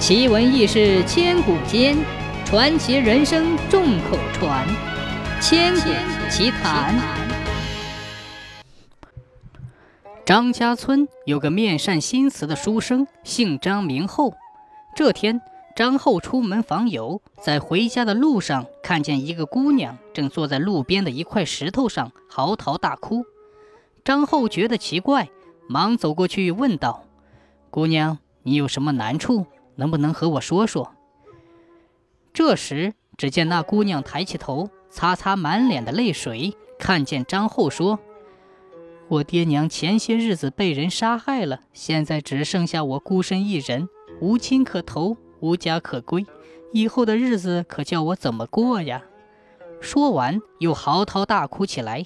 奇闻异事千古间，传奇人生众口传。千古奇谈。张家村有个面善心慈的书生，姓张名厚。这天，张厚出门访友，在回家的路上，看见一个姑娘正坐在路边的一块石头上嚎啕大哭。张厚觉得奇怪，忙走过去问道：“姑娘，你有什么难处？”能不能和我说说？这时，只见那姑娘抬起头，擦擦满脸的泪水，看见张后说：“我爹娘前些日子被人杀害了，现在只剩下我孤身一人，无亲可投，无家可归，以后的日子可叫我怎么过呀？”说完，又嚎啕大哭起来。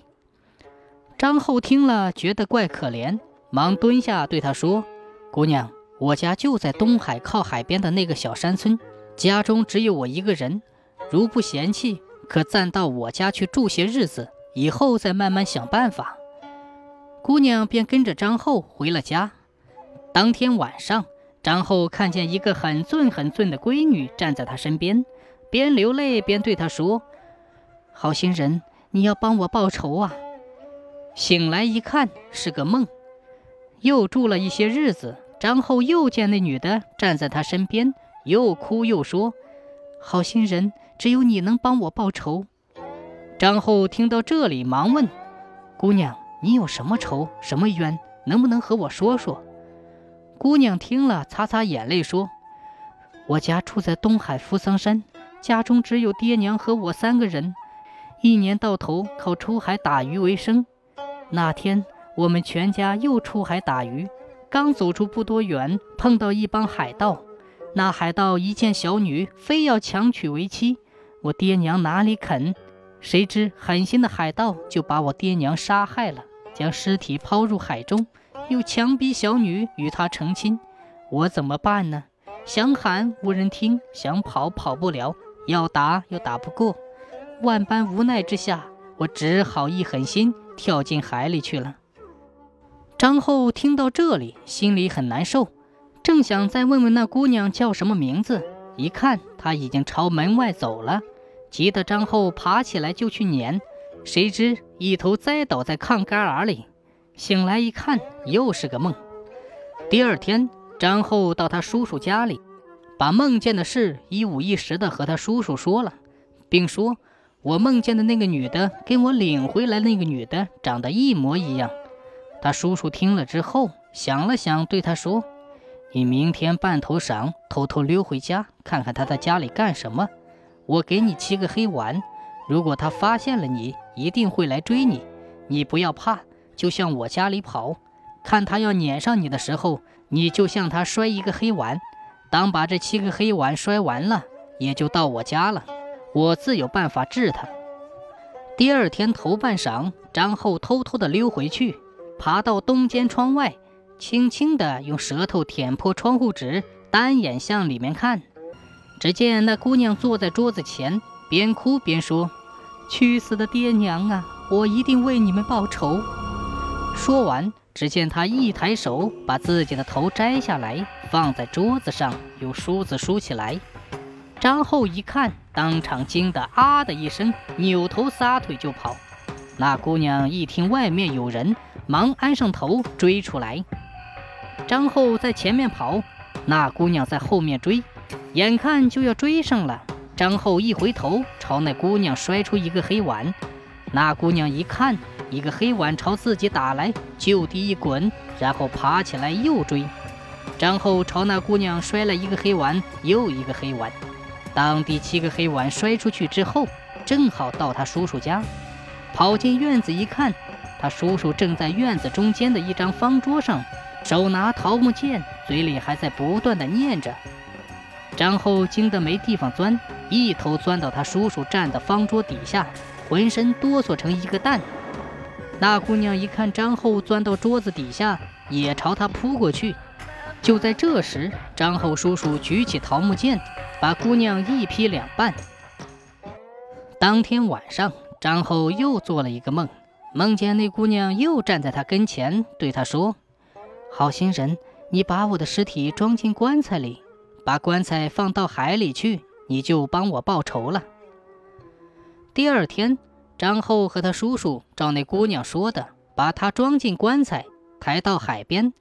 张后听了，觉得怪可怜，忙蹲下对她说：“姑娘。”我家就在东海靠海边的那个小山村，家中只有我一个人。如不嫌弃，可暂到我家去住些日子，以后再慢慢想办法。姑娘便跟着张后回了家。当天晚上，张后看见一个很俊很俊的闺女站在她身边，边流泪边对她说：“好心人，你要帮我报仇啊！”醒来一看，是个梦。又住了一些日子。张后又见那女的站在他身边，又哭又说：“好心人，只有你能帮我报仇。”张后听到这里，忙问：“姑娘，你有什么仇，什么冤？能不能和我说说？”姑娘听了，擦擦眼泪说：“我家住在东海扶桑山，家中只有爹娘和我三个人，一年到头靠出海打鱼为生。那天我们全家又出海打鱼。”刚走出不多远，碰到一帮海盗。那海盗一见小女，非要强娶为妻。我爹娘哪里肯？谁知狠心的海盗就把我爹娘杀害了，将尸体抛入海中，又强逼小女与他成亲。我怎么办呢？想喊无人听，想跑跑不了，要打又打不过。万般无奈之下，我只好一狠心跳进海里去了。张后听到这里，心里很难受，正想再问问那姑娘叫什么名字，一看她已经朝门外走了，急得张后爬起来就去撵，谁知一头栽倒在炕旮旯里。醒来一看，又是个梦。第二天，张后到他叔叔家里，把梦见的事一五一十的和他叔叔说了，并说：“我梦见的那个女的，跟我领回来那个女的长得一模一样。”他叔叔听了之后，想了想，对他说：“你明天半头晌，偷偷溜回家，看看他在家里干什么。我给你七个黑丸，如果他发现了你，一定会来追你。你不要怕，就向我家里跑。看他要撵上你的时候，你就向他摔一个黑丸。当把这七个黑丸摔完了，也就到我家了。我自有办法治他。”第二天头半晌，张后偷偷的溜回去。爬到东间窗外，轻轻地用舌头舔破窗户纸，单眼向里面看。只见那姑娘坐在桌子前，边哭边说：“去死的爹娘啊！我一定为你们报仇。”说完，只见她一抬手，把自己的头摘下来，放在桌子上，用梳子梳起来。张后一看，当场惊得啊的一声，扭头撒腿就跑。那姑娘一听外面有人。忙安上头追出来，张后在前面跑，那姑娘在后面追，眼看就要追上了。张后一回头，朝那姑娘摔出一个黑碗。那姑娘一看，一个黑碗朝自己打来，就地一滚，然后爬起来又追。张后朝那姑娘摔了一个黑碗，又一个黑碗。当第七个黑碗摔出去之后，正好到他叔叔家，跑进院子一看。他叔叔正在院子中间的一张方桌上，手拿桃木剑，嘴里还在不断的念着。张后惊得没地方钻，一头钻到他叔叔站的方桌底下，浑身哆嗦成一个蛋。那姑娘一看张后钻到桌子底下，也朝他扑过去。就在这时，张后叔叔举起桃木剑，把姑娘一劈两半。当天晚上，张后又做了一个梦。梦见那姑娘又站在他跟前，对他说：“好心人，你把我的尸体装进棺材里，把棺材放到海里去，你就帮我报仇了。”第二天，张后和他叔叔照那姑娘说的，把她装进棺材，抬到海边。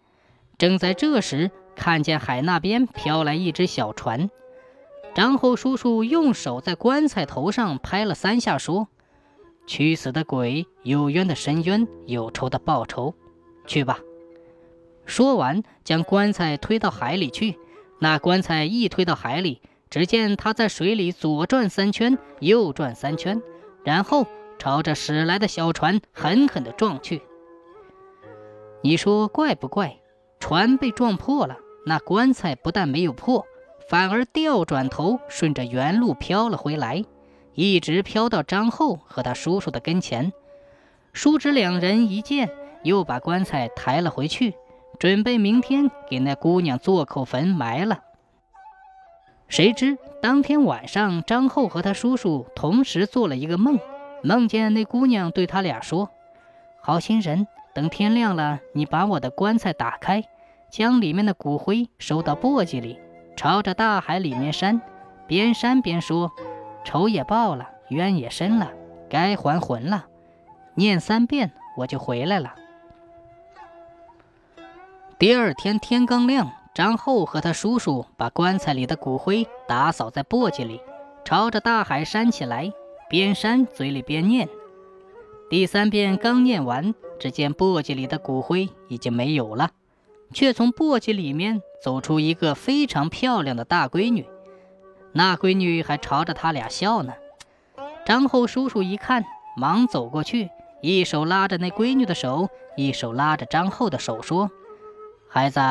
正在这时，看见海那边飘来一只小船。张后叔叔用手在棺材头上拍了三下，说：“去死的鬼，有冤的伸冤，有仇的报仇，去吧。”说完，将棺材推到海里去。那棺材一推到海里，只见他在水里左转三圈，右转三圈，然后朝着驶来的小船狠狠地撞去。你说怪不怪？船被撞破了，那棺材不但没有破，反而调转头，顺着原路飘了回来，一直飘到张后和他叔叔的跟前。叔侄两人一见，又把棺材抬了回去。准备明天给那姑娘做口坟埋了。谁知当天晚上，张后和他叔叔同时做了一个梦，梦见那姑娘对他俩说：“好心人，等天亮了，你把我的棺材打开，将里面的骨灰收到簸箕里，朝着大海里面扇，边扇边说：仇也报了，冤也伸了，该还魂了。念三遍，我就回来了。”第二天天刚亮，张后和他叔叔把棺材里的骨灰打扫在簸箕里，朝着大海扇起来，边扇嘴里边念。第三遍刚念完，只见簸箕里的骨灰已经没有了，却从簸箕里面走出一个非常漂亮的大闺女，那闺女还朝着他俩笑呢。张后叔叔一看，忙走过去，一手拉着那闺女的手，一手拉着张后的手，说。孩子，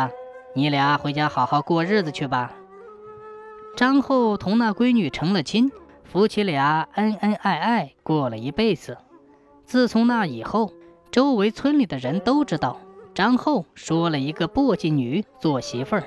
你俩回家好好过日子去吧。张后同那闺女成了亲，夫妻俩恩恩爱爱过了一辈子。自从那以后，周围村里的人都知道张后说了一个簸箕女做媳妇儿。